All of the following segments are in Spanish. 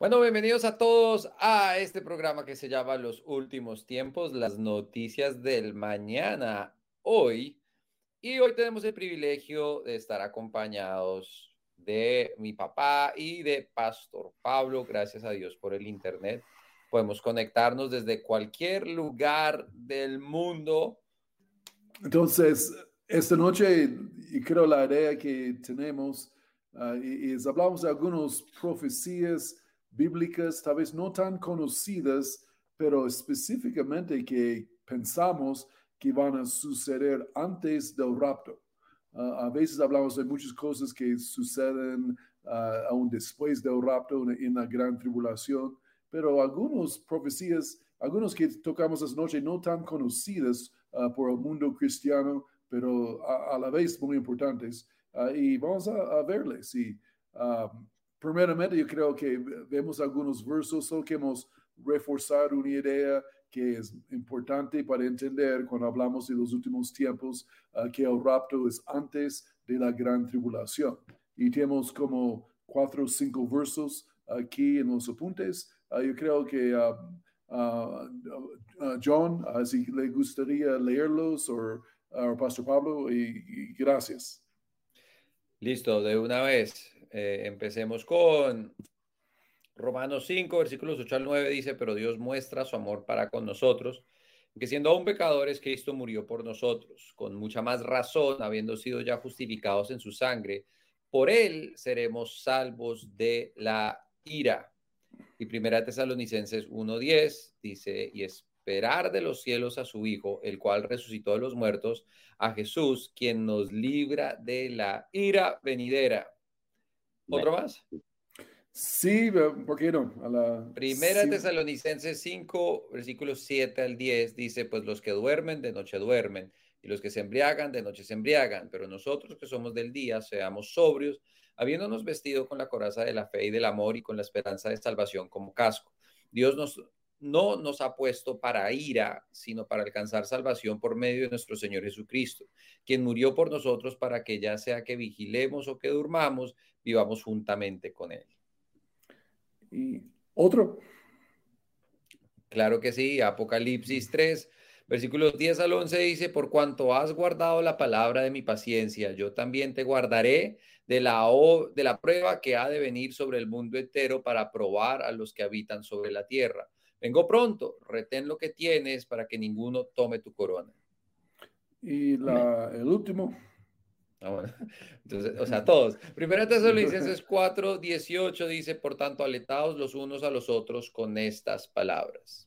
Bueno, bienvenidos a todos a este programa que se llama Los Últimos Tiempos, las noticias del mañana, hoy. Y hoy tenemos el privilegio de estar acompañados de mi papá y de Pastor Pablo, gracias a Dios por el Internet. Podemos conectarnos desde cualquier lugar del mundo. Entonces, esta noche, y creo la idea que tenemos, uh, es hablamos de algunas profecías bíblicas, tal vez no tan conocidas, pero específicamente que pensamos que van a suceder antes del rapto. Ah, a veces hablamos de muchas cosas que suceden uh, aún después del rapto en, la gran tribulación, pero algunas profecías, algunos que tocamos esta noche no tan conocidas ah, por el mundo cristiano, pero a, la vez muy importantes. y vamos a, verles. Y, primeramente yo creo que vemos algunos versos solo queremos reforzar una idea que es importante para entender cuando hablamos de los últimos tiempos, ah, que el rapto es antes de la gran tribulación. Y tenemos como cuatro o cinco versos aquí en los apuntes. Ah, yo creo que uh, John, si le gustaría leerlos, o Pastor Pablo, y gracias. Listo, de una vez. Eh, empecemos con Romanos 5, versículos 8 al 9 dice, pero Dios muestra su amor para con nosotros, que siendo aún pecadores, Cristo murió por nosotros, con mucha más razón, habiendo sido ya justificados en su sangre, por él seremos salvos de la ira. Y primera Tesalonicenses 1.10 dice, y es esperar de los cielos a su Hijo, el cual resucitó de los muertos, a Jesús, quien nos libra de la ira venidera. ¿Otro más? Sí, ¿por qué no? A la... Primera Tesalonicenses 5, versículos 7 al 10, dice, pues los que duermen, de noche duermen, y los que se embriagan, de noche se embriagan, pero nosotros que somos del día, seamos sobrios, habiéndonos vestido con la coraza de la fe y del amor y con la esperanza de salvación como casco. Dios nos no nos ha puesto para ira, sino para alcanzar salvación por medio de nuestro Señor Jesucristo, quien murió por nosotros para que ya sea que vigilemos o que durmamos, vivamos juntamente con Él. ¿Y otro? Claro que sí, Apocalipsis 3, versículos 10 al 11 dice, por cuanto has guardado la palabra de mi paciencia, yo también te guardaré de la, de la prueba que ha de venir sobre el mundo entero para probar a los que habitan sobre la tierra. Vengo pronto, retén lo que tienes para que ninguno tome tu corona. Y la, el último. Ah, Entonces, o sea, todos. Primera Tesalonicenses 4, 18 dice, por tanto, aletados los unos a los otros con estas palabras.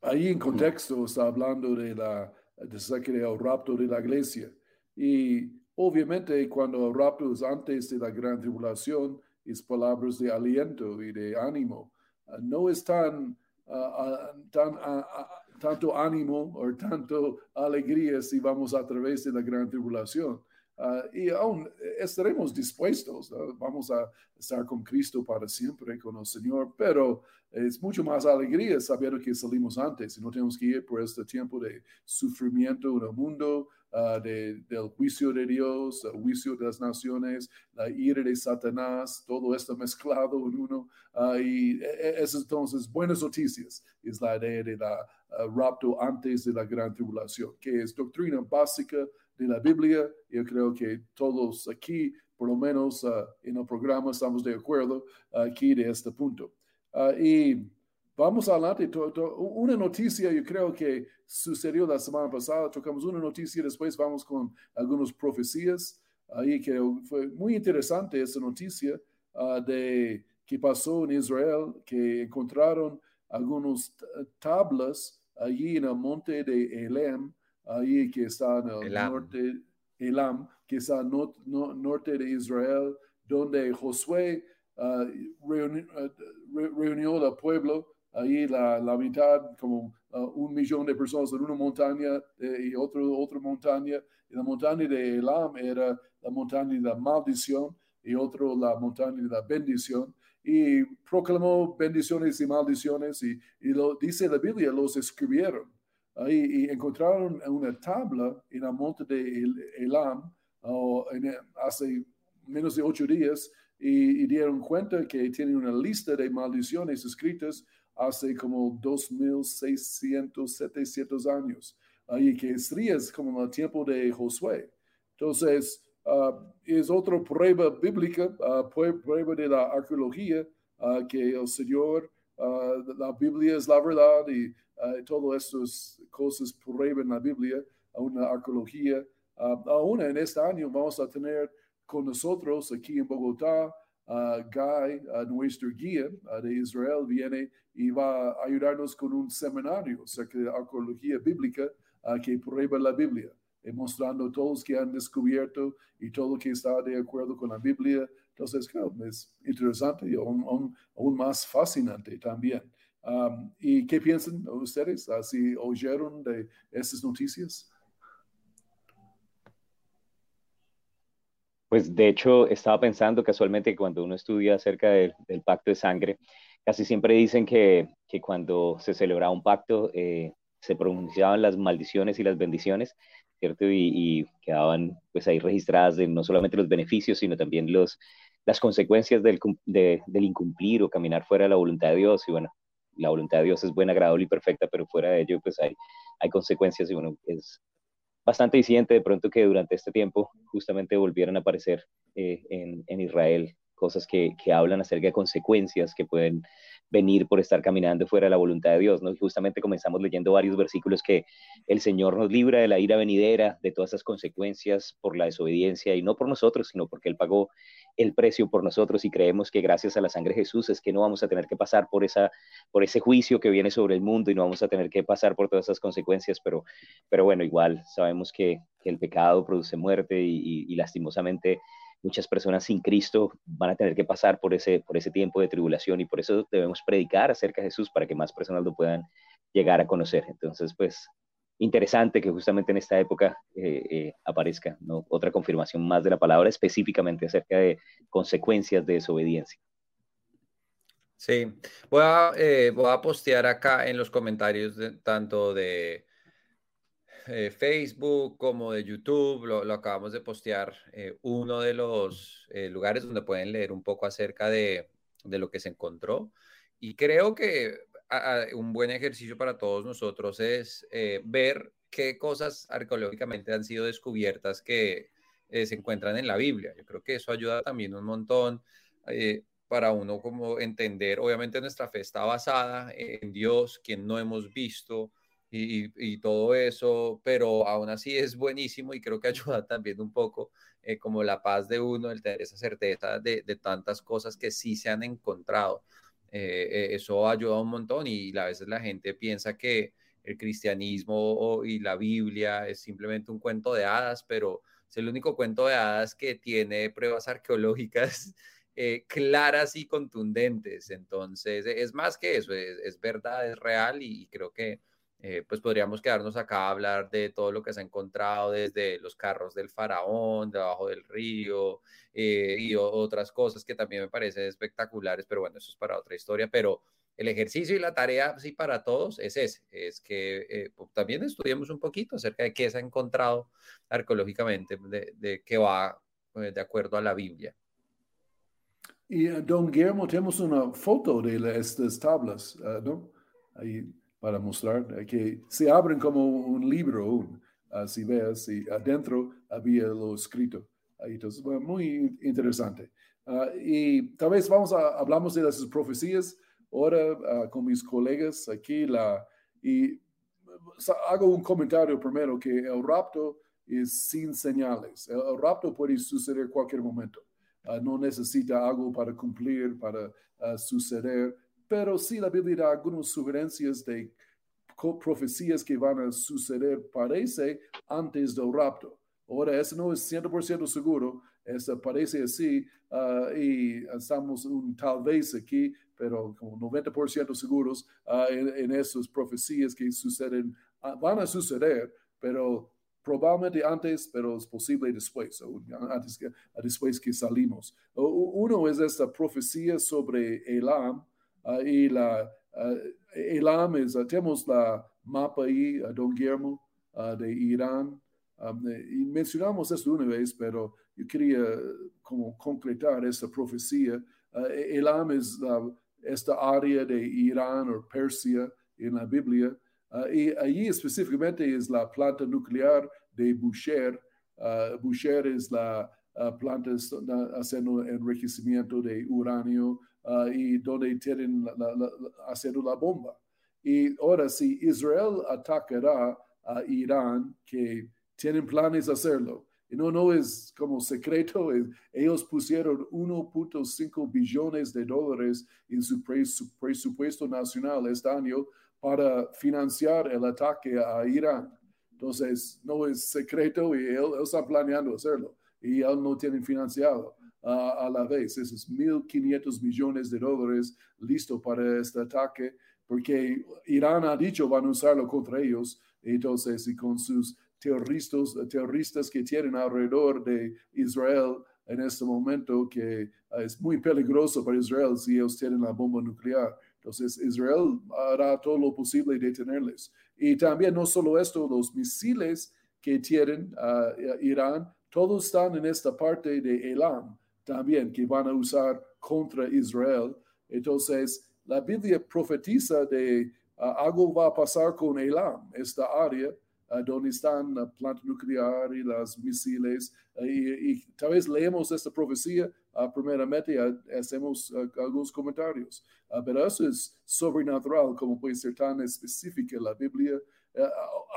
Ahí en contexto está hablando de la de rapto de la iglesia. Y obviamente cuando el rapto es antes de la gran tribulación, es palabras de aliento y de ánimo no es tan, tan tanto ánimo o tanto alegría si vamos a través de la gran tribulación. Ah, y aún estaremos dispuestos, vamos a estar con Cristo para siempre, con el Señor, pero es mucho más alegría saber que salimos antes y no tenemos que ir por este tiempo de sufrimiento en el mundo, uh, del juicio de Dios, el juicio de las naciones, la ira de Satanás, todo esto mezclado en uno. Uh, y e, e, es entonces buenas noticias, es la idea de la rapto antes de la gran tribulación, que es doctrina básica de la Biblia. Yo creo que todos aquí, por lo menos en el programa, estamos de acuerdo aquí de este punto. y Vamos adelante. Una noticia, yo creo que sucedió la semana pasada. Tocamos una noticia, después vamos con algunas profecías. Ahí que fue muy interesante esa noticia ah, de que pasó en Israel, que encontraron algunas tablas allí en el monte de Elam, ahí que está en el norte, Elam, que está en el norte de Israel, donde Josué uh, reunió al pueblo ahí la, la mitad, como uh, un millón de personas en una montaña eh, y otro, otra montaña. Y la montaña de Elam era la montaña de la maldición y otro la montaña de la bendición. Y proclamó bendiciones y maldiciones y, y lo dice la Biblia, los escribieron. Ahí y encontraron una tabla en la monte de Elam uh, hace menos de ocho días y, dieron cuenta que tienen una lista de maldiciones escritas hace como 2600, 700 años, y que sería como en el tiempo de Josué. Entonces, uh, es otra prueba bíblica, uh, prueba de la arqueología, uh, que el Señor, la Biblia es la verdad y todas estas cosas prueban la Biblia, una arqueología. aún en este año vamos a tener con nosotros aquí en Bogotá Guy, nuestro guía de Israel, viene y va a ayudarnos con un seminario acerca de arqueología bíblica que prueba la Biblia mostrando todos que han descubierto y todo que está de acuerdo con la Biblia. Entonces, creo es interesante y aún, más fascinante también. Um, ¿Y qué piensan ustedes? ¿Así oyeron de estas noticias? Pues de hecho estaba pensando casualmente que cuando uno estudia acerca del pacto de sangre, casi siempre dicen que, que cuando se celebraba un pacto eh, se pronunciaban las maldiciones y las bendiciones, ¿cierto? Y, quedaban pues ahí registradas de no solamente los beneficios, sino también los, las consecuencias del, del incumplir o caminar fuera de la voluntad de Dios. Y bueno, la voluntad de Dios es buena, agradable y perfecta, pero fuera de ello pues hay, hay consecuencias y bueno, es bastante disidente de pronto que durante este tiempo justamente volvieran a aparecer eh, en, en, Israel cosas que, que, hablan acerca de consecuencias que pueden venir por estar caminando fuera de la voluntad de Dios, ¿no? Y justamente comenzamos leyendo varios versículos que el Señor nos libra de la ira venidera, de todas esas consecuencias por la desobediencia y no por nosotros, sino porque Él pagó el precio por nosotros y creemos que gracias a la sangre de Jesús es que no vamos a tener que pasar por, esa, por ese juicio que viene sobre el mundo y no vamos a tener que pasar por todas esas consecuencias, pero, pero bueno, igual sabemos que, el pecado produce muerte y, lastimosamente muchas personas sin Cristo van a tener que pasar por ese, por ese tiempo de tribulación y por eso debemos predicar acerca de Jesús para que más personas lo puedan llegar a conocer. Entonces, pues interesante que justamente en esta época eh, eh, aparezca ¿no? otra confirmación más de la palabra específicamente acerca de consecuencias de desobediencia. Sí, voy a, eh, voy a postear acá en los comentarios tanto de Facebook como de YouTube, lo, acabamos de postear, uno de los lugares donde pueden leer un poco acerca de, de lo que se encontró. Y creo que un buen ejercicio para todos nosotros es eh, ver qué cosas arqueológicamente han sido descubiertas que eh, se encuentran en la Biblia. Yo creo que eso ayuda también un montón eh, para uno como entender, obviamente nuestra fe está basada en Dios, quien no hemos visto y, todo eso, pero aún así es buenísimo y creo que ayuda también un poco como la paz de uno, el tener esa certeza de, de tantas cosas que sí se han encontrado. Eh, eh, eso ayuda un montón y a veces la gente piensa que el cristianismo y la Biblia es simplemente un cuento de hadas, pero es el único cuento de hadas que tiene pruebas arqueológicas eh, claras y contundentes. Entonces, es más que eso, es, verdad, es real y creo que eh, pues podríamos quedarnos acá a hablar de todo lo que se ha encontrado desde los carros del faraón, debajo del río eh, y otras cosas que también me parecen espectaculares, pero bueno, eso es para otra historia, pero el ejercicio y la tarea, sí, para todos es ese, es que eh, también estudiemos un poquito acerca de qué se ha encontrado arqueológicamente, de, qué va de acuerdo a la Biblia. Y don Guillermo, tenemos una foto de estas tablas, ¿no? Ahí para mostrar que se abren como un libro, así ves, y adentro había lo escrito. Entonces, muy interesante. Ah, y tal vez vamos a, hablamos de las profecías ahora ah, con mis colegas aquí, la, y hago un comentario primero que el rapto es sin señales. El, rapto puede suceder cualquier momento. Ah, no necesita algo para cumplir, para suceder pero sí la Biblia da algunas sugerencias de profecías que van a suceder, parece, antes del rapto. Ahora, eso no es 100% seguro, eso parece así, ah, y estamos un tal vez aquí, pero como 90% seguros uh, en, esas profecías que suceden, uh, van a suceder, pero probablemente antes, pero es posible después, antes que, después que salimos. Uno es esta profecía sobre Elam, Ah, y la, uh, Elam es, tenemos la mapa ahí, don Guillermo, de Irán. y mencionamos esto una vez, pero yo quería como concretar esta profecía. Elam es esta área de Irán o Persia en la Biblia. y allí específicamente es la planta nuclear de Boucher. Boucher es la planta haciendo enriquecimiento de uranio y donde tienen haciendo la bomba. Y ahora, si Israel atacará a Irán, que tienen planes de hacerlo, y no, no es como secreto, ellos pusieron 1.5 billones de dólares en su, presupuesto nacional este año para financiar el ataque a Irán. Entonces, no es secreto y ellos, están planeando hacerlo y él no tienen financiado a la vez. Esos 1.500 millones de dólares listo para este ataque porque Irán ha dicho van a usarlo contra ellos, entonces, y con sus terroristas, terroristas que tienen alrededor de Israel en este momento, que ah, es muy peligroso para Israel si ellos tienen la bomba nuclear. Entonces, Israel hará todo lo posible de detenerles. Y también no solo esto, los misiles que tienen uh, Irán, todos están en esta parte de Elam también, que van a usar contra Israel. Entonces, la Biblia profetiza de uh, algo va a pasar con Elam, esta área uh, donde están la planta nuclear y las misiles. Uh, y, tal vez leemos esta profecía primeramente y hacemos algunos comentarios. pero eso es sobrenatural, como puede ser tan específica la Biblia.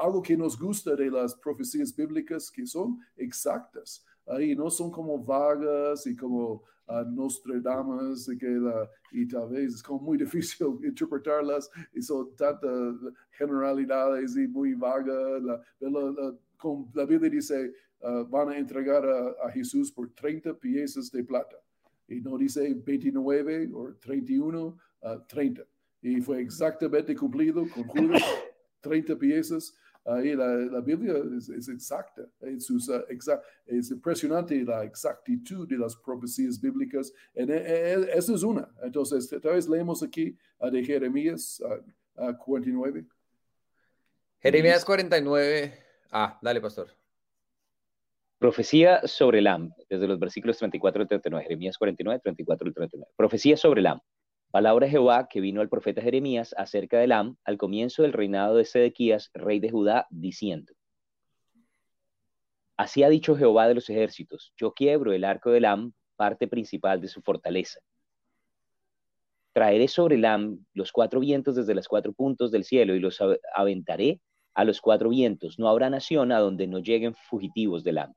algo que nos gusta de las profecías bíblicas que son exactas. Ahí no son como vagas y como a Nostradamus y, que la, y tal vez es como muy difícil interpretarlas y son tantas generalidades y muy vagas. La, la, Biblia dice, uh, van a entregar a, Jesús por 30 piezas de plata. Y no dice 29 o 31, 30. Y fue exactamente cumplido con Judas, 30 piezas. Ahí la, Biblia es, exacta, es, es, impresionante la exactitud de las profecías bíblicas. En, e, e, esa es una. Entonces, tal vez leemos aquí de Jeremías 49. Jeremías 49. Ah, dale, pastor. Profecía sobre el AM, desde los versículos 34 al 39. Jeremías 49, 34 y 39. Profecía sobre el AM. Palabra de Jehová que vino al profeta Jeremías acerca de Am al comienzo del reinado de Sedequías, rey de Judá, diciendo: Así ha dicho Jehová de los ejércitos: Yo quiebro el arco de Am, parte principal de su fortaleza. Traeré sobre Am los cuatro vientos desde los cuatro puntos del cielo y los aventaré a los cuatro vientos. No habrá nación a donde no lleguen fugitivos del Am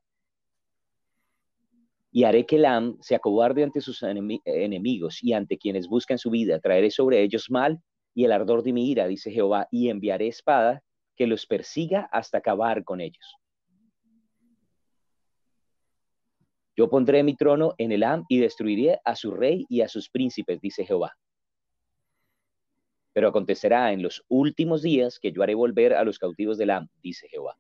y haré que Lam se acobarde ante sus enemigos y ante quienes buscan su vida. Traeré sobre ellos mal y el ardor de mi ira, dice Jehová, y enviaré espada que los persiga hasta acabar con ellos. Yo pondré mi trono en el Am y destruiré a su rey y a sus príncipes, dice Jehová. Pero acontecerá en los últimos días que yo haré volver a los cautivos del Am, dice Jehová.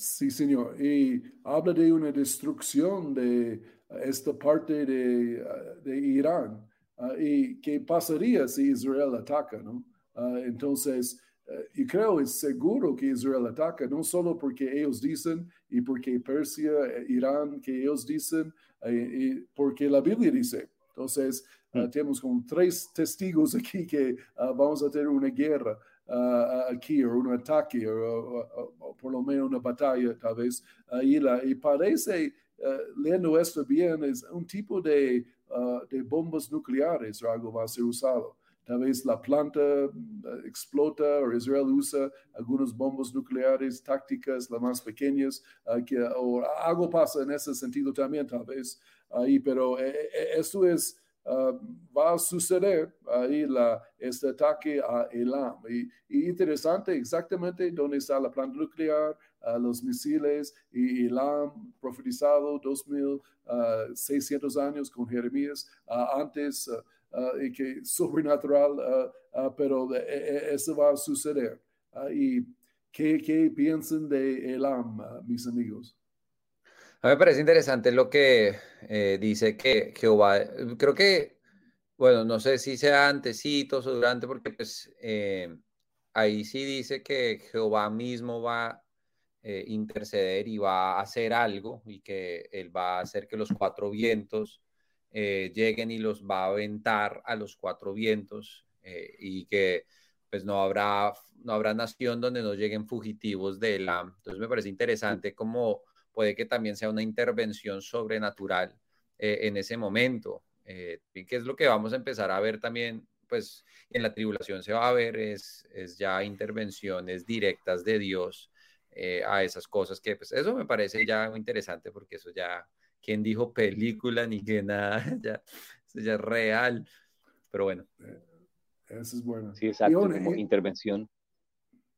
Sí, señor. Y habla de una destrucción de esta parte de, de Irán. Ah, ¿Y qué pasaría si Israel ataca? ¿no? Ah, entonces, eh, yo creo es seguro que Israel ataca, no solo porque ellos dicen y porque Persia, eh, Irán, que ellos dicen, eh, y porque la Biblia dice. Entonces, ah, mm. tenemos como tres testigos aquí que vamos a tener una guerra aquí o un ataque o, por lo menos una batalla tal vez. y parece, eh, leyendo esto bien, es un tipo de, uh, de bombas nucleares o algo va a ser usado. Tal vez la planta eh, explota o Israel usa algunas bombas nucleares tácticas, las más pequeñas, uh, que, o algo pasa en ese sentido también, tal vez. Ahí, pero esto es Ah, va a suceder ahí la, este ataque a Elam. Y, interesante exactamente dónde está la planta nuclear, uh, los misiles y Elam profetizado 2600 uh, años con Jeremías antes y que sobrenatural, pero e, e, eso va a suceder. ¿Y qué, qué piensan de Elam, mis amigos? A me parece interesante lo que eh, dice que Jehová, creo que, bueno, no sé si sea antecitos o durante, porque pues eh, ahí sí dice que Jehová mismo va, eh, interceder y va a hacer algo y que él va a hacer que los cuatro vientos eh, lleguen y los va a aventar a los cuatro vientos eh, y que pues no habrá, no habrá nación donde no lleguen fugitivos de la... Entonces me parece interesante cómo puede que también sea una intervención sobrenatural en ese momento, y que es lo que vamos a empezar a ver también, pues en la tribulación se va a ver, es, es ya intervenciones directas de Dios eh, a esas cosas que, pues eso me parece ya interesante porque eso ya, ¿quién dijo película ni que nada? Ya, eso ya es real. Pero bueno. Eh, eso es bueno. Sí, exacto, como intervención.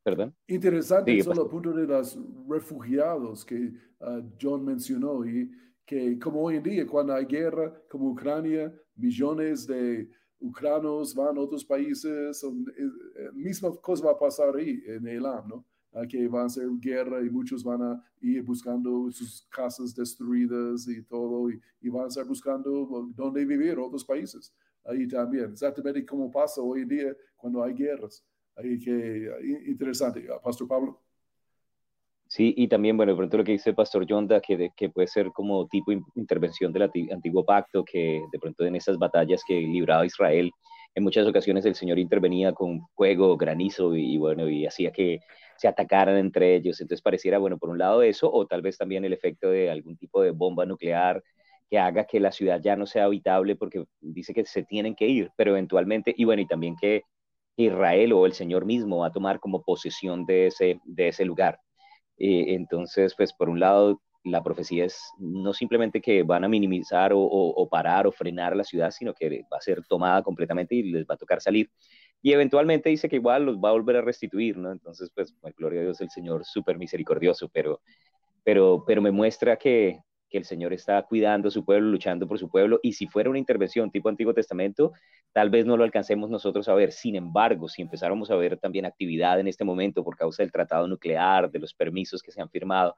Perdón. Interesante solo el punto de los refugiados que ah, John mencionó y que como hoy en día cuando hay guerra como Ucrania, millones de ucranos van a otros países, eh, misma cosa va a pasar ahí en Elam, ¿no? que van a ser guerra y muchos van a ir buscando sus casas destruidas y todo, y, van a estar buscando dónde vivir, otros países. Ahí también, exactamente como pasa hoy en día cuando hay guerras. Ahí que interesante, ah, Pastor Pablo. Sí, y también, bueno, de pronto lo que dice Pastor Yonda, que, que puede ser como tipo intervención del antiguo pacto, que de pronto en esas batallas que libraba Israel, en muchas ocasiones el Señor intervenía con fuego, granizo, y, y bueno, y hacía que se atacaran entre ellos. Entonces pareciera, bueno, por un lado eso, o tal vez también el efecto de algún tipo de bomba nuclear que haga que la ciudad ya no sea habitable porque dice que se tienen que ir, pero eventualmente, y bueno, y también que Israel o el Señor mismo va a tomar como posesión de ese, de ese lugar. Eh, entonces, pues por un lado, la profecía es no simplemente que van a minimizar o, parar o frenar la ciudad, sino que va a ser tomada completamente y les va a tocar salir y eventualmente dice que igual los va a volver a restituir, ¿no? Entonces, pues, pues gloria a Dios, el Señor súper misericordioso, pero, pero, pero me muestra que, que el Señor está cuidando su pueblo, luchando por su pueblo, y si fuera una intervención tipo Antiguo Testamento, tal vez no lo alcancemos nosotros a ver. Sin embargo, si empezáramos a ver también actividad en este momento por causa del tratado nuclear, de los permisos que se han firmado,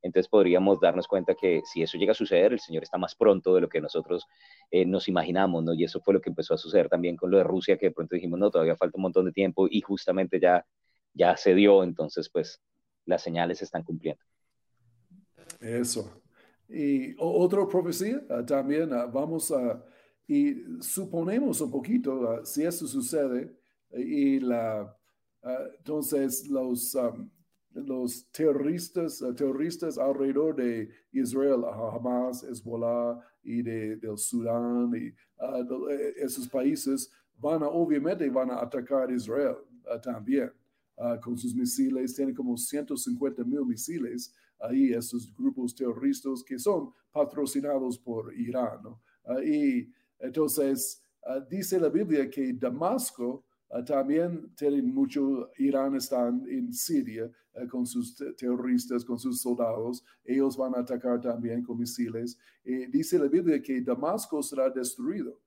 entonces podríamos darnos cuenta que si eso llega a suceder, el Señor está más pronto de lo que nosotros eh, nos imaginamos, ¿no? Y eso fue lo que empezó a suceder también con lo de Rusia, que de pronto dijimos, no, todavía falta un montón de tiempo y justamente ya, ya se dio, entonces pues las señales se están cumpliendo. Eso. Y otra profecía ah, también, ah, vamos a, y suponemos un poquito, ah, si eso sucede, y la, entonces los los terroristas, terroristas alrededor de Israel, Hamas, Hezbollah y de, del Sudán y eh, esos países van a, obviamente van a atacar Israel también con sus misiles. Tienen como 150 mil misiles ahí, esos grupos terroristas que son patrocinados por Irán. y entonces dice la Biblia que Damasco Ah, también tienen mucho, Irán está en Siria eh, con sus terroristas, con sus soldados. Ellos van a atacar también con misiles. Dice la Biblia que Damasco será destruido.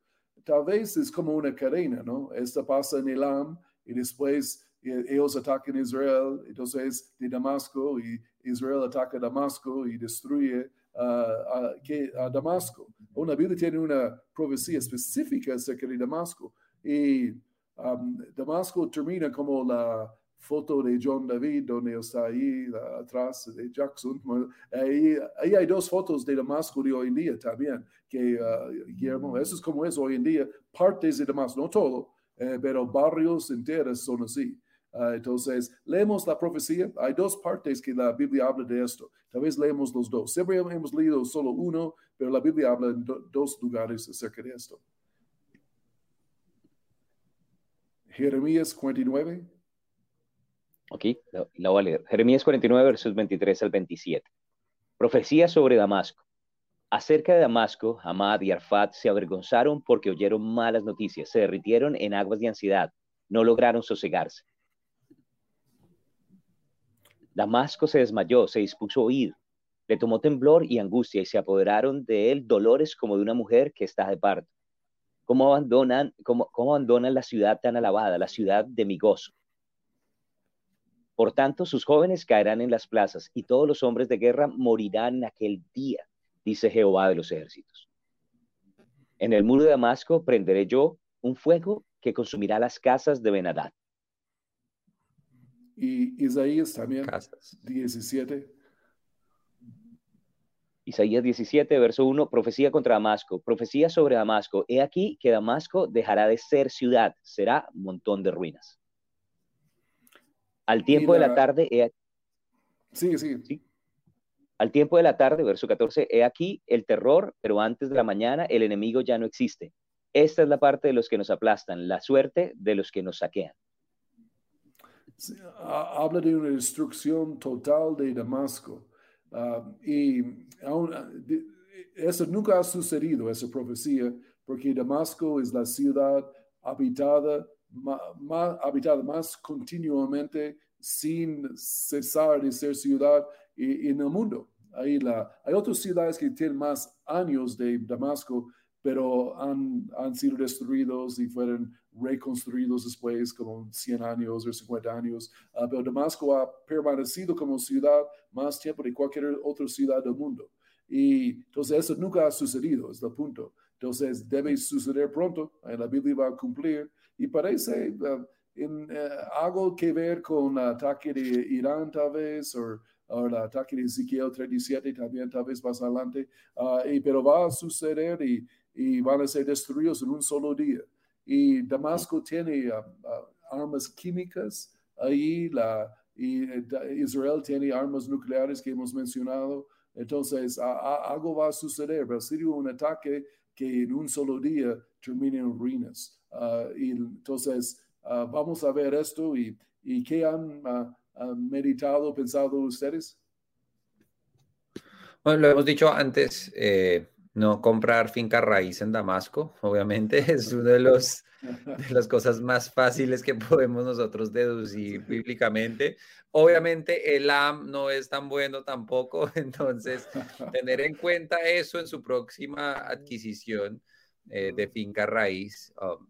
Tal vez es como una cadena, ¿no? Esta pasa en Elam y después eh, ellos atacan Israel, entonces de Damasco y Israel ataca Damasco y destruye a, a, Damasco. Una Biblia tiene una profecía específica acerca de Damasco. Y Damasco termina como la foto de John David, donde está ahí atrás de Jackson. Ahí, ahí, hay dos fotos de Damasco de hoy en día también, que uh, Guillermo, eso es como es hoy en día, partes de Damasco, no todo, eh, pero barrios enteros son así. Ah, entonces, leemos la profecía. Hay dos partes que la Biblia habla de esto. Tal vez leemos los dos. Siempre hemos leído solo uno, pero la Biblia habla en dos lugares acerca de esto. Jeremías 49. Ok, la, voy a leer. Jeremías 49, versos 23 al 27. Profecía sobre Damasco. Acerca de Damasco, Hamad y Arfat se avergonzaron porque oyeron malas noticias, se derritieron en aguas de ansiedad, no lograron sosegarse. Damasco se desmayó, se dispuso a huir, le tomó temblor y angustia y se apoderaron de él dolores como de una mujer que está de parto. ¿Cómo abandonan, cómo, abandonan la ciudad tan alabada, la ciudad de mi gozo? Por tanto, sus jóvenes caerán en las plazas y todos los hombres de guerra morirán en aquel día, dice Jehová de los ejércitos. En el muro de Damasco prenderé yo un fuego que consumirá las casas de Benadad. Y Isaías también, 17. Isaías 17, verso 1, profecía contra Damasco, profecía sobre Damasco. He aquí que Damasco dejará de ser ciudad, será montón de ruinas. Al tiempo de la tarde, he... sí, sí. Al tiempo de la tarde, verso 14, he aquí el terror, pero antes de la mañana el enemigo ya no existe. Esta es la parte de los que nos aplastan, la suerte de los que nos saquean. Habla de una destrucción total de Damasco. Ah, y eso nunca ha sucedido, esa profecía, porque Damasco es la ciudad habitada más, habitada más continuamente sin cesar de ser ciudad en el mundo. Hay, la, hay otras ciudades que tienen más años de Damasco, pero han, han sido destruidos y fueron reconstruidos después, como 100 años o 50 años. Ah, pero Damasco ha permanecido como ciudad más tiempo de cualquier otra ciudad del mundo. Y entonces eso nunca ha sucedido, es el punto. Entonces debe suceder pronto, la Biblia va a cumplir. Y parece uh, en, uh, algo que ver con el ataque de Irán tal vez, o, el ataque de Ezequiel 37 también tal vez más adelante, uh, y, pero va a suceder y, y, van a ser destruidos en un solo día. Y Damasco tiene armas químicas ahí, la, y Israel tiene armas nucleares que hemos mencionado. Entonces, algo va a suceder, va a ser un ataque que en un solo día termine en ruinas. Ah, y entonces, ah, vamos a ver esto y, y qué han ah, meditado, pensado ustedes. Bueno, lo hemos dicho antes, eh, no comprar finca raíz en Damasco, obviamente, es una de, los, de las cosas más fáciles que podemos nosotros deducir bíblicamente. Obviamente el AM no es tan bueno tampoco, entonces tener en cuenta eso en su próxima adquisición eh, de finca raíz. Um,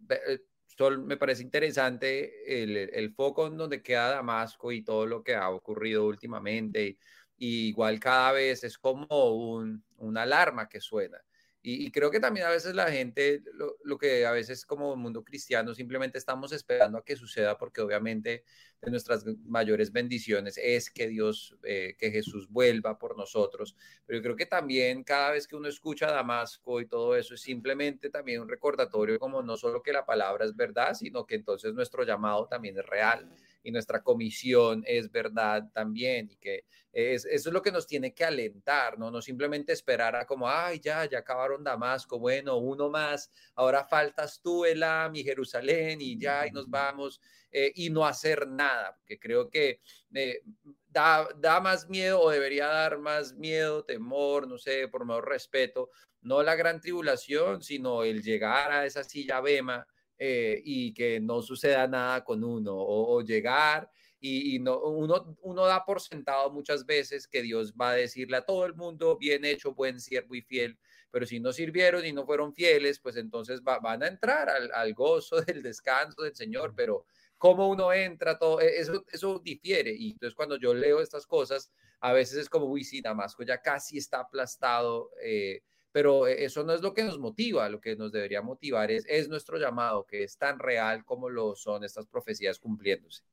me parece interesante el, el, foco en donde queda Damasco y todo lo que ha ocurrido últimamente. Y, igual cada vez es como un, una alarma que suena. Y, creo que también a veces la gente, lo, que a veces como mundo cristiano simplemente estamos esperando a que suceda porque obviamente de nuestras mayores bendiciones es que Dios, eh, que Jesús vuelva por nosotros. Pero yo creo que también cada vez que uno escucha Damasco y todo eso es simplemente también un recordatorio como no solo que la palabra es verdad, sino que entonces nuestro llamado también es real y nuestra comisión es verdad también y que es, eso es lo que nos tiene que alentar, ¿no? No simplemente esperar a como, ay, ya, ya acabaron Damasco, bueno, uno más, ahora faltas tú, Elam y Jerusalén y ya, y nos vamos, eh, y no hacer nada, porque creo que eh, da, da más miedo o debería dar más miedo, temor, no sé, por mejor respeto, no la gran tribulación, sino el llegar a esa silla bema eh, y que no suceda nada con uno o, llegar y, no, uno, uno da por sentado muchas veces que Dios va a decirle a todo el mundo, bien hecho, buen siervo y fiel, pero si no sirvieron y no fueron fieles, pues entonces van a entrar al, gozo del descanso del Señor, pero cómo uno entra, todo e, eso, eso difiere. Y entonces cuando yo leo estas cosas, a veces es como, uy, sí, Damasco ya casi está aplastado. Eh, pero e, eso no es lo que nos motiva, lo que nos debería motivar es, es nuestro llamado, que es tan real como lo son estas profecías cumpliéndose.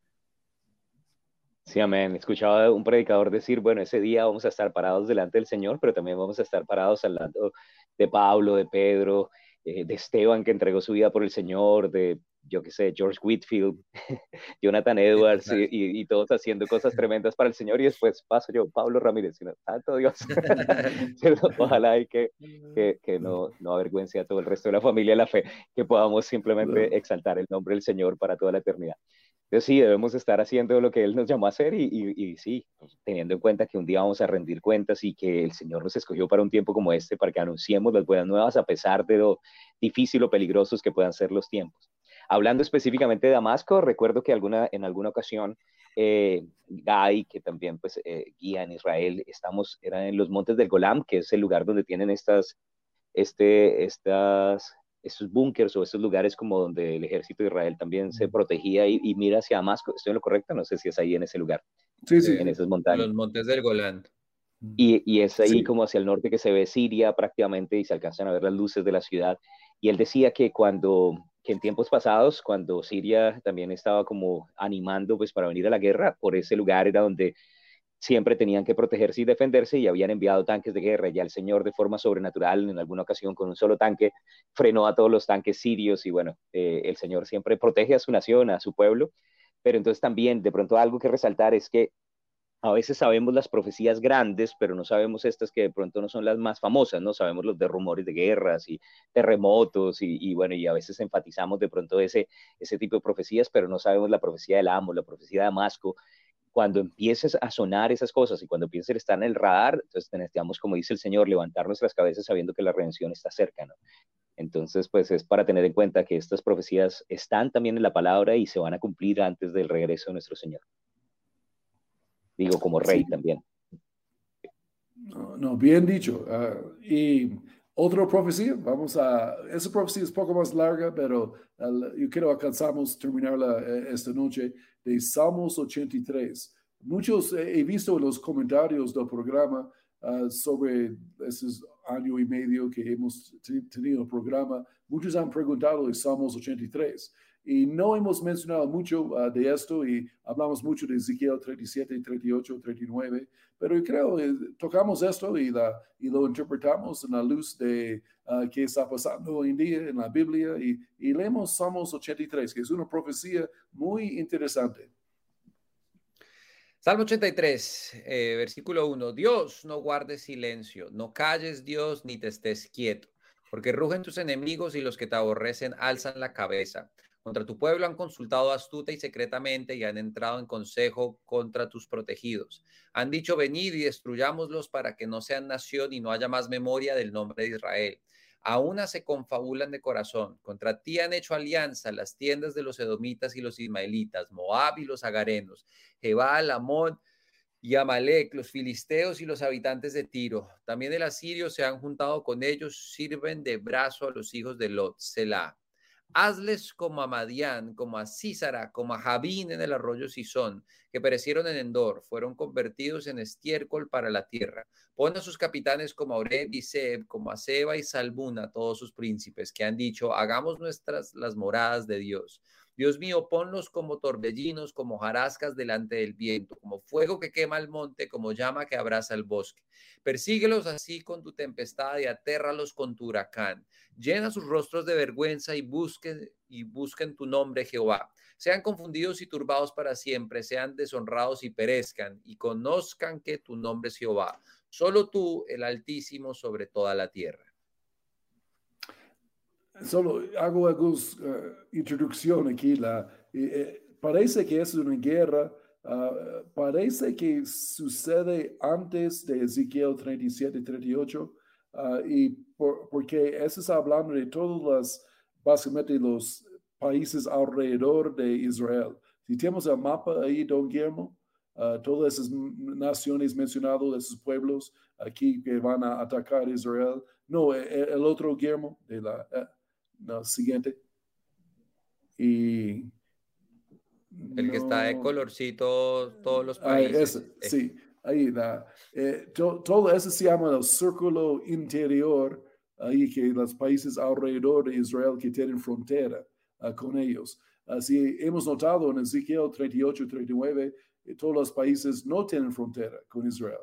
Sí, amén. Escuchaba un predicador decir, bueno, ese día vamos a estar parados delante del Señor, pero también vamos a estar parados al lado de Pablo, de Pedro, eh, de Esteban que entregó su vida por el Señor, de yo qué sé, George Whitfield, Jonathan Edwards y, todos haciendo cosas tremendas para el Señor y después paso yo, Pablo Ramírez, sino, santo Dios, ojalá y que, que, no, no avergüence a todo el resto de la familia la fe, que podamos simplemente exaltar el nombre del Señor para toda la eternidad. Entonces sí, debemos estar haciendo lo que Él nos llamó a hacer y, y, sí, teniendo en cuenta que un día vamos a rendir cuentas y que el Señor nos escogió para un tiempo como este, para que anunciemos las buenas nuevas a pesar de lo difícil o peligrosos que puedan ser los tiempos. Hablando específicamente de Damasco, recuerdo que alguna, en alguna ocasión eh, Guy, que también pues, eh, guía en Israel, estamos, era en los montes del Golam, que es el lugar donde tienen estas, este, estas, estos búnkers o estos lugares como donde el ejército de Israel también se protegía y, mira hacia Damasco. ¿Estoy en lo correcto? No sé si es ahí en ese lugar. Sí, sí. En esas montañas. Los montes del Golán. Y, y, es ahí como hacia el norte que se ve Siria prácticamente y se alcanzan a ver las luces de la ciudad. Y él decía que cuando que en tiempos pasados, cuando Siria también estaba como animando pues para venir a la guerra, por ese lugar era donde siempre tenían que protegerse y defenderse y habían enviado tanques de guerra. Ya el Señor de forma sobrenatural, en alguna ocasión con un solo tanque, frenó a todos los tanques sirios y bueno, eh, el Señor siempre protege a su nación, a su pueblo. Pero entonces también, de pronto algo que resaltar es que a veces sabemos las profecías grandes, pero no sabemos estas que de pronto no son las más famosas, ¿no? Sabemos los de rumores de guerras y terremotos y, bueno, y a veces enfatizamos de pronto ese, ese tipo de profecías, pero no sabemos la profecía del amo, la profecía de Damasco. Cuando empieces a sonar esas cosas y cuando empieces a estar en el radar, entonces necesitamos, como dice el Señor, levantar nuestras cabezas sabiendo que la redención está cerca. Entonces, pues es para tener en cuenta que estas profecías están también en la palabra y se van a cumplir antes del regreso de nuestro Señor digo como rey también. No, bien dicho. Ah, y otra profecía, vamos a, esa profecía es poco más larga, pero yo quiero alcanzamos terminarla eh, esta noche, de Salmos 83. Muchos he visto en los comentarios del programa uh, sobre ese año y medio que hemos tenido el programa, muchos han preguntado de Salmos 83. Y no hemos mencionado mucho ah, de esto y hablamos mucho de Ezequiel 37, 38, 39, pero creo que tocamos esto y, la, y lo interpretamos en la luz de uh, qué está pasando hoy en día en la Biblia y, y leemos Salmos 83, que es una profecía muy interesante. Salmo 83, eh, versículo 1. Dios, no guardes silencio, no calles Dios, ni te estés quieto, porque rugen tus enemigos y los que te aborrecen alzan la cabeza. Contra tu pueblo han consultado astuta y secretamente y han entrado en consejo contra tus protegidos. Han dicho, venid y destruyámoslos para que no sean nación y no haya más memoria del nombre de Israel. Aún se confabulan de corazón. Contra ti han hecho alianza las tiendas de los edomitas y los ismaelitas, Moab y los agarenos, Jebal, Amón y Amalek, los filisteos y los habitantes de Tiro. También el asirio se han juntado con ellos, sirven de brazo a los hijos de Lot, Selah. Hazles como a Madián, como a Císara, como a Javín en el arroyo Sison, que perecieron en Endor, fueron convertidos en estiércol para la tierra. Pon a sus capitanes como a Oreb y Seb, como a Seba y Salmuna, todos sus príncipes, que han dicho, hagamos nuestras las moradas de Dios. Dios mío, ponlos como torbellinos, como jarascas delante del viento, como fuego que quema el monte, como llama que abraza el bosque. Persíguelos así con tu tempestad y atérralos con tu huracán. Llena sus rostros de vergüenza y busquen, y busquen tu nombre, Jehová. Sean confundidos y turbados para siempre, sean deshonrados y perezcan, y conozcan que tu nombre es Jehová. Solo tú, el Altísimo, sobre toda la tierra. Solo hago alguna uh, introducción aquí. La, eh, parece que es una guerra, uh, parece que sucede antes de Ezequiel 37, 38, uh, y porque eso está hablando de todos los, básicamente los países alrededor de Israel. Si tenemos el mapa ahí, don Guillermo, todas esas naciones mencionadas, esos pueblos aquí que van a atacar Israel. No, el, el otro Guillermo, de la, eh, no, siguiente. Y. El que está de colorcito, todos los países. Sí, ahí da. Eh, todo eso se llama el círculo interior, ahí que los países alrededor de Israel que tienen frontera ah, con ellos. Así hemos notado en Ezequiel 38 39, eh, todos los países no tienen frontera con Israel.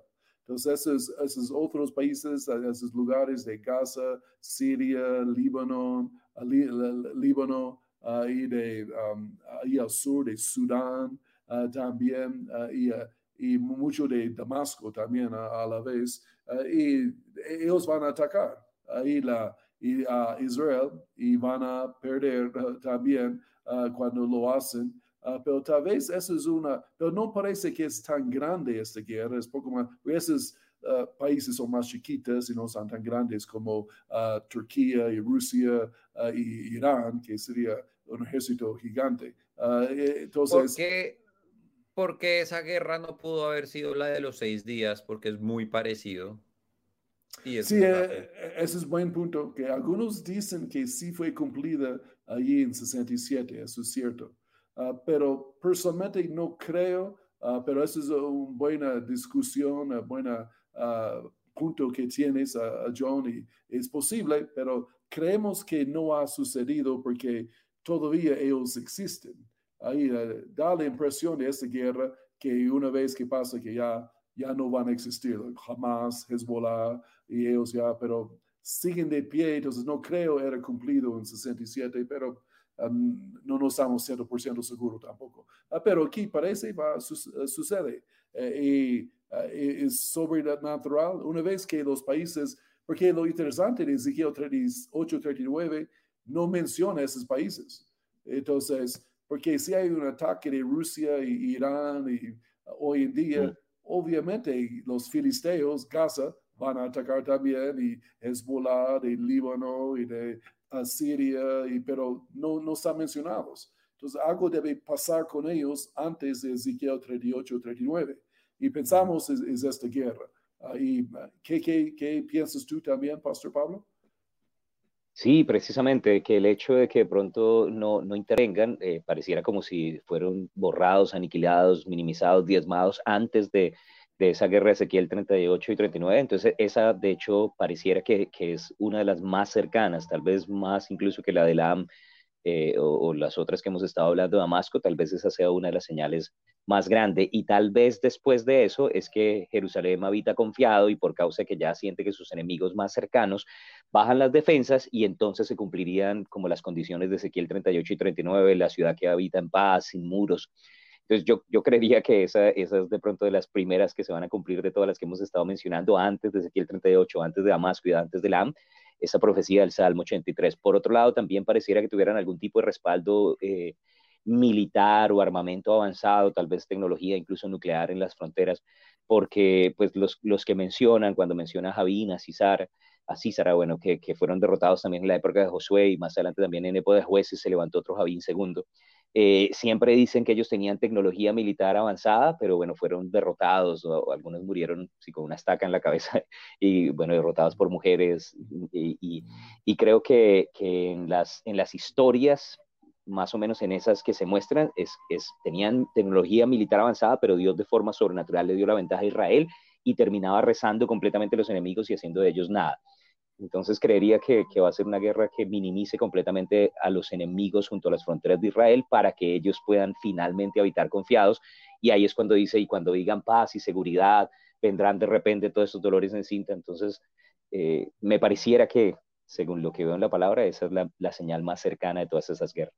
Entonces, esos, esos otros países, esos lugares de Gaza, Siria, Líbano, Líbano, y de, um, ahí al sur de Sudán uh, también, uh, y, uh, y, mucho de Damasco también a, la vez, y ellos van a atacar ahí la, y, a Israel y van a perder también cuando lo hacen. pero tal vez eso es una, pero no parece que es tan grande esta guerra, es poco más, esos uh, países son más chiquitas y no son tan grandes como uh, Turquía y Rusia uh, y Irán, que sería un ejército gigante. Eh, entonces, ¿Por qué, esa guerra no pudo haber sido la de los seis días? Porque es muy parecido. Y sí, eh, ese es buen punto, que algunos dicen que sí fue cumplida allí en 67, eso es cierto. pero personalmente no creo, pero eso es una buena discusión, una buena punto que tienes, a John, y es posible, pero creemos que no ha sucedido porque todavía ellos existen. Ahí da la impresión de esta guerra que una vez que pasa que ya, ya no van a existir, jamás Hezbollah y ellos ya, pero siguen de pie, entonces no creo era cumplido en 67, pero um, no nos estamos 100% seguros tampoco. Uh, pero aquí parece va su, uh, sucede uh, y es sobrenatural una vez que los países, porque lo interesante de Ezequiel 38, 39 no menciona esos países. Entonces, porque si hay un ataque de Rusia e Irán y hoy en día, mm. obviamente los filisteos, Gaza, van a atacar también, y Hezbollah de Líbano y de Siria, y, pero no, no están mencionados. Entonces, algo debe pasar con ellos antes de Ezequiel 38, 39. Y pensamos es, esta guerra. Uh, y, ¿qué, qué, qué piensas tú también, Pastor Pablo? Sí, precisamente, que el hecho de que de pronto no, no intervengan eh, pareciera como si fueron borrados, aniquilados, minimizados, diezmados antes de, de esa guerra de Ezequiel 38 y 39. Entonces, esa de hecho pareciera que, que, es una de las más cercanas, tal vez más incluso que la de la eh, o, las otras que hemos estado hablando Damasco, tal vez esa sea una de las señales más grandes. Y tal vez después de eso es que Jerusalén habita confiado y por causa de que ya siente que sus enemigos más cercanos bajan las defensas y entonces se cumplirían como las condiciones de Ezequiel 38 y 39, la ciudad que habita en paz, sin muros. Entonces yo, yo creería que esa, esa es de pronto de las primeras que se van a cumplir de todas las que hemos estado mencionando antes de Ezequiel 38, antes de Damasco y antes de Lam, esa profecía del Salmo 83. Por otro lado, también pareciera que tuvieran algún tipo de respaldo eh, militar o armamento avanzado, tal vez tecnología incluso nuclear en las fronteras, porque pues los, los que mencionan, cuando menciona a Javín, a Císara, a Císara, bueno, que, que, fueron derrotados también en la época de Josué y más adelante también en época de jueces se levantó otro Javín II. Eh, siempre dicen que ellos tenían tecnología militar avanzada, pero bueno, fueron derrotados, algunos murieron sí, con una estaca en la cabeza y bueno, derrotados por mujeres. Y, creo que, en, las, en las historias, más o menos en esas que se muestran, es, tenían tecnología militar avanzada, pero Dios de forma sobrenatural le dio la ventaja a Israel y terminaba rezando completamente los enemigos y haciendo de ellos nada. Entonces creería que, va a ser una guerra que minimice completamente a los enemigos junto a las fronteras de Israel para que ellos puedan finalmente habitar confiados. Y ahí es cuando dice, y cuando digan paz y seguridad, vendrán de repente todos esos dolores en cinta. Entonces, eh, me pareciera que, según lo que veo en la palabra, esa es la, la señal más cercana de todas esas guerras.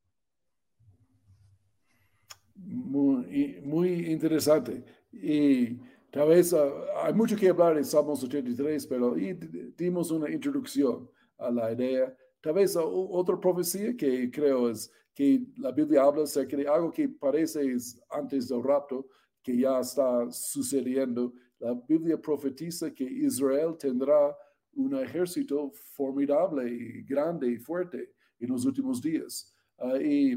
Muy, muy interesante. Y Tal vez ah, hay mucho que hablar en Salmos 83, pero dimos una introducción a la idea. Tal vez ah, otra profecía que creo es que la Biblia habla acerca de algo que parece es antes del rapto, que ya está sucediendo. La Biblia profetiza que Israel tendrá un ejército formidable y grande y fuerte en los últimos días. Ah, y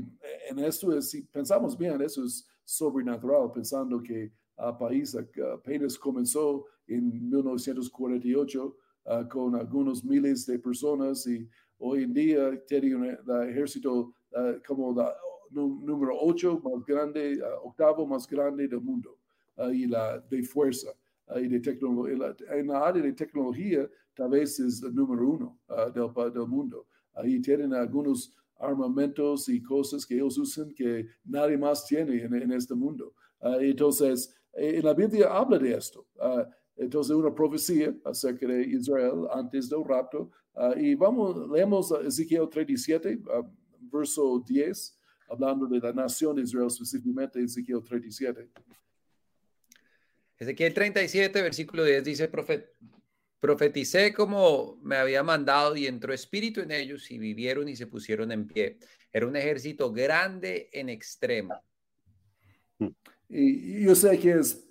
en esto, si pensamos bien, eso es sobrenatural, pensando que país apenas comenzó en 1948 ah, con algunos miles de personas y hoy en día tiene un ejército ah, como la número 8 más grande, ah, octavo más grande del mundo y la de fuerza. y de tecnología, en la área de tecnología, tal vez es el número uno del, del mundo. Ahí tienen algunos armamentos y cosas que ellos usan que nadie más tiene en, en este mundo. entonces, en eh, la Biblia habla de esto. Uh, entonces, una profecía acerca de Israel antes del rapto. Uh, y vamos, leemos Ezequiel 37, uh, verso 10, hablando de la nación de Israel, específicamente Ezequiel 37. Ezequiel 37, versículo 10 dice, Profet, profeticé como me había mandado y entró espíritu en ellos y vivieron y se pusieron en pie. Era un ejército grande en extremo. Y, yo sé que es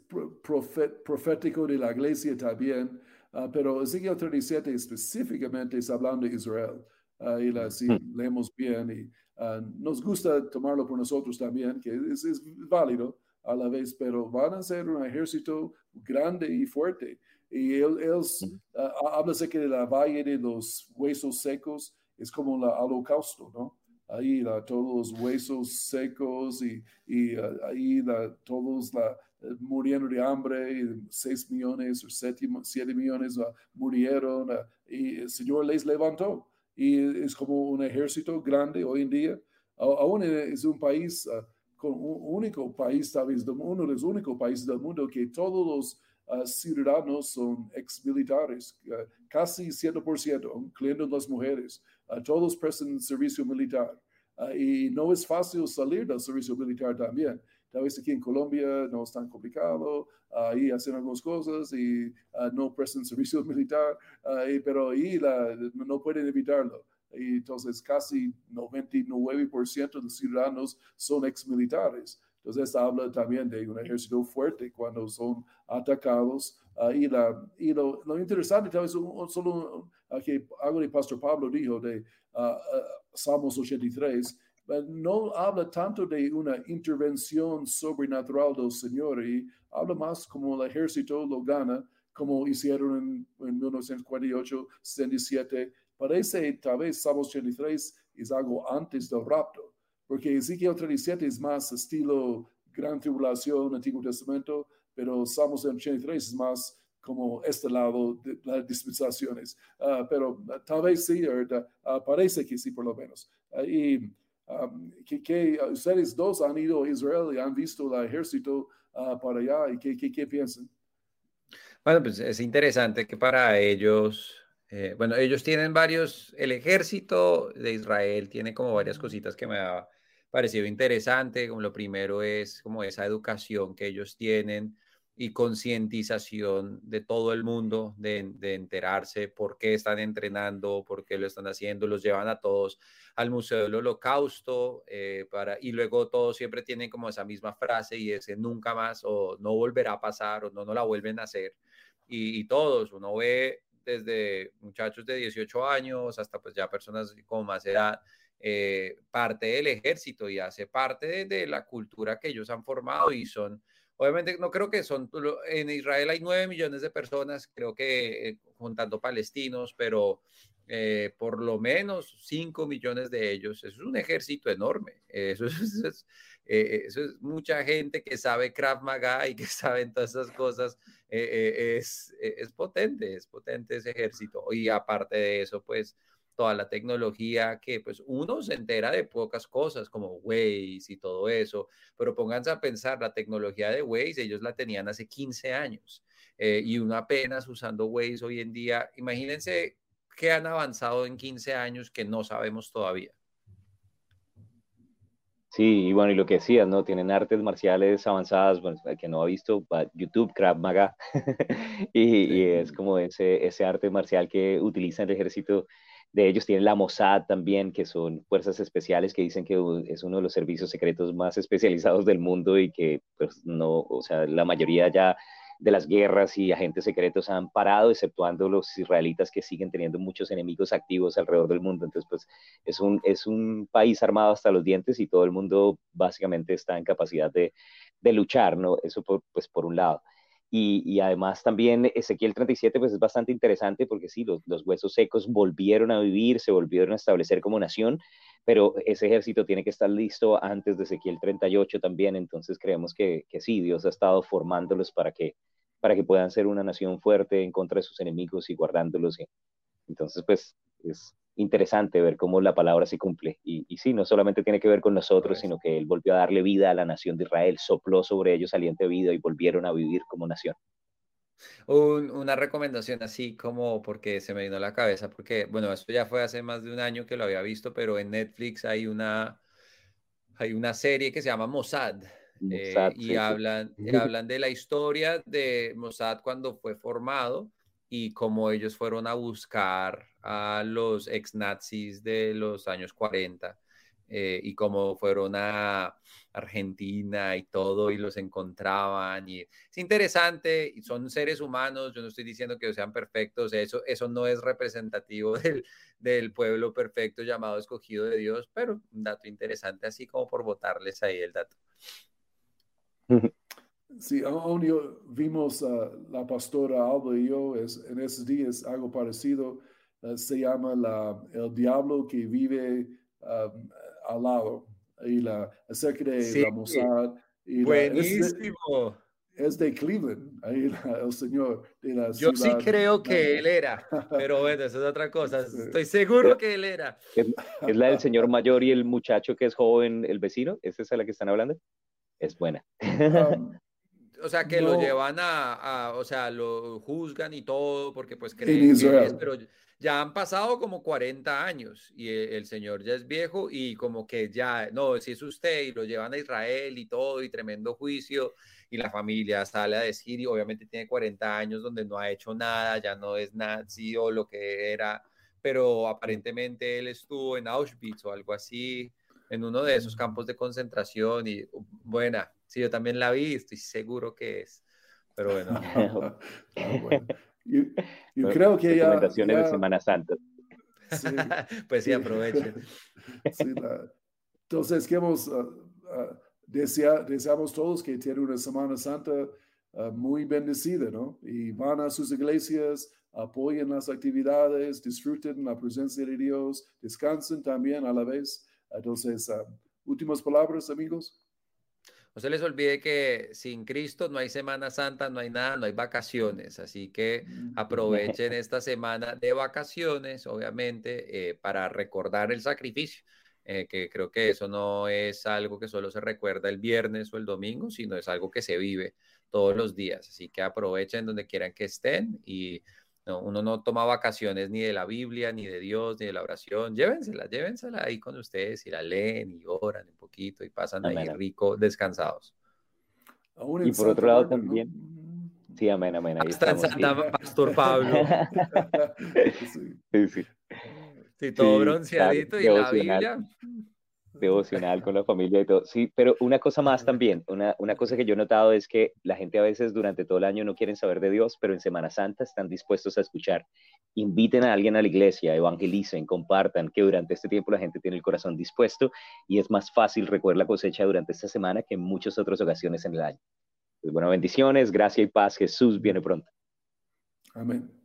profético de la iglesia también, uh, pero Ezequiel 37 específicamente está hablando de Israel. Uh, y la, si hmm. leemos bien y uh, nos gusta tomarlo por nosotros también, que es, es, válido a la vez, pero van a ser un ejército grande y fuerte. Y él, él hmm. habla acerca de la valle de los huesos secos, es como el holocausto, ¿no? Ahí todos los huesos secos y, y uh, ahí todos la, muriendo de hambre, y 6 millones o 7, millones uh, murieron uh, y el Señor les levantó. Y es como un ejército grande hoy en día. Aún es un país, con un único país, tal vez uno de los únicos del mundo que todos los ciudadanos son ex militares, uh, casi 100%, incluyendo las mujeres. Todos prestan servicio militar. y no es fácil salir del servicio militar también. Tal vez aquí en Colombia no es tan complicado, ahí hacen algunas cosas y no prestan servicio militar, pero ahí no pueden evitarlo y entonces casi 99% de los ciudadanos son exmilitares. Entonces habla también de un ejército fuerte cuando son atacados. Uh, y la, y lo, lo, interesante, tal vez solo uh, que algo de Pastor Pablo dijo de uh, Salmos 83, no habla tanto de una intervención sobrenatural del Señor y habla más como el ejército lo gana, como hicieron en, en 1948, 67, Parece tal vez Salmos 83 es algo antes del rapto, porque Ezequiel 37 es más estilo Gran Tribulación, Antiguo Testamento, pero Salmos 83 es más como este lado de las dispensaciones. Uh, pero tal vez sí, uh, parece que sí, por lo menos. y um, que, ustedes dos han ido a Israel y han visto el ejército para allá, ¿y qué, qué, piensan? Bueno, pues es interesante que para ellos eh, bueno, ellos tienen varios, el ejército de Israel tiene como varias cositas que me ha parecido interesante, como lo primero es como esa educación que ellos tienen y concientización de todo el mundo de, enterarse por qué están entrenando, por qué lo están haciendo, los llevan a todos al Museo del Holocausto eh, para, y luego todos siempre tienen como esa misma frase y ese nunca más o no volverá a pasar o no, no la vuelven a hacer. Y, y todos, uno ve desde muchachos de 18 años hasta pues ya personas con más edad, eh, parte del ejército y hace parte de, la cultura que ellos han formado y son, obviamente no creo que son, en Israel hay 9 millones de personas, creo que eh, juntando palestinos, pero eh, por lo menos 5 millones de ellos, es un ejército enorme, eso es, eso es mucha gente que sabe Krav Maga y que saben todas esas cosas eh, eh, es, eh, es potente, es potente ese ejército. Y aparte de eso, pues toda la tecnología que pues uno se entera de pocas cosas como Waze y todo eso, pero pónganse a pensar, la tecnología de Waze ellos la tenían hace 15 años y uno apenas usando Waze hoy en día, imagínense que han avanzado en 15 años que no sabemos todavía. Sí, y bueno, y lo que decías, ¿no? Tienen artes marciales avanzadas, bueno, que no ha visto, YouTube, Krav Maga, y, es como ese, ese arte marcial que utiliza el ejército de ellos. Tienen la Mossad también, que son fuerzas especiales que dicen que es uno de los servicios secretos más especializados del mundo y que, pues, no, o sea, la mayoría ya de las guerras y agentes secretos han parado, exceptuando los israelitas que siguen teniendo muchos enemigos activos alrededor del mundo. Entonces, pues es un, es un país armado hasta los dientes y todo el mundo básicamente está en capacidad de, de luchar, ¿no? Eso pues por un lado. Y, y, además también Ezequiel 37 pues es bastante interesante porque sí, los, los, huesos secos volvieron a vivir, se volvieron a establecer como nación, pero ese ejército tiene que estar listo antes de Ezequiel 38 también, entonces creemos que, que sí, Dios ha estado formándolos para que, para que puedan ser una nación fuerte en contra de sus enemigos y guardándolos. Entonces, pues es interesante ver cómo la palabra se cumple. Y, y, sí, no solamente tiene que ver con nosotros, sino que Él volvió a darle vida a la nación de Israel, sopló sobre ellos aliente vida y volvieron a vivir como nación. una recomendación así como porque se me vino a la cabeza, porque bueno, esto ya fue hace más de un año que lo había visto, pero en Netflix hay una, hay una serie que se llama Mossad, eh, y hablan, hablan de la historia de Mossad cuando fue formado y cómo ellos fueron a buscar a los ex nazis de los años 40 eh, y cómo fueron a Argentina y todo y los encontraban. Y es interesante, y son seres humanos, yo no estoy diciendo que sean perfectos, eso, eso no es representativo del, del pueblo perfecto llamado escogido de Dios, pero un dato interesante, así como por votarles ahí el dato. Sí, aún vimos a la pastora Alba y yo es, en esos días algo parecido. Eh, se llama la, El Diablo que vive um, al lado. Y la, acerca de la Mossad. buenísimo. es de Cleveland, ahí el señor de la Yo sí creo que él era, pero bueno, eso es otra cosa. Estoy seguro que él era. ¿Es, la del señor mayor y el muchacho que es joven, el vecino? ¿Es esa la que están hablando? Es buena. Um, o sea, que lo llevan a, o sea, lo juzgan y todo, porque pues creen que es, pero ya han pasado como 40 años y e, el, señor ya es viejo y como que ya, no, si es usted y lo llevan a Israel y todo y tremendo juicio y la familia sale a decir y obviamente tiene 40 años donde no ha hecho nada, ya no es nazi o lo que era, pero aparentemente él estuvo en Auschwitz o algo así, en uno de esos campos de concentración y buena, sí, yo también la vi, estoy seguro que es, pero bueno. Ah, yo, creo que ya... Recomendaciones de Semana Santa. pues sí, aprovechen. entonces, que hemos, uh, deseamos todos que tienen una Semana Santa ah, muy bendecida, ¿no? Y van a sus iglesias, apoyen las actividades, disfruten la presencia de Dios, descansen también a la vez. Entonces, últimas palabras, amigos. No se les olvide que sin Cristo no hay Semana Santa, no hay nada, no hay vacaciones. Así que aprovechen esta semana de vacaciones, obviamente, eh, para recordar el sacrificio. Eh, que creo que eso no es algo que solo se recuerda el viernes o el domingo, sino es algo que se vive todos los días. Así que aprovechen donde quieran que estén y uno no toma vacaciones ni de la Biblia, ni de Dios, ni de la oración. Llévensela, llévensela ahí con ustedes y la leen y oran un poquito y pasan ahí rico, descansados. Y por otro lado también. Sí, amén, amén. Ahí Hasta Santa Pastor Pablo. sí, sí. Sí, todo bronceadito y la Biblia devocional con la familia y todo. Sí, pero una cosa más también, una, una cosa que yo he notado es que la gente a veces durante todo el año no quieren saber de Dios, pero en Semana Santa están dispuestos a escuchar. Inviten a alguien a la iglesia, evangelicen, compartan, que durante este tiempo la gente tiene el corazón dispuesto y es más fácil recoger la cosecha durante esta semana que en muchas otras ocasiones en el año. Pues bueno, bendiciones, gracia y paz. Jesús viene pronto. Amén.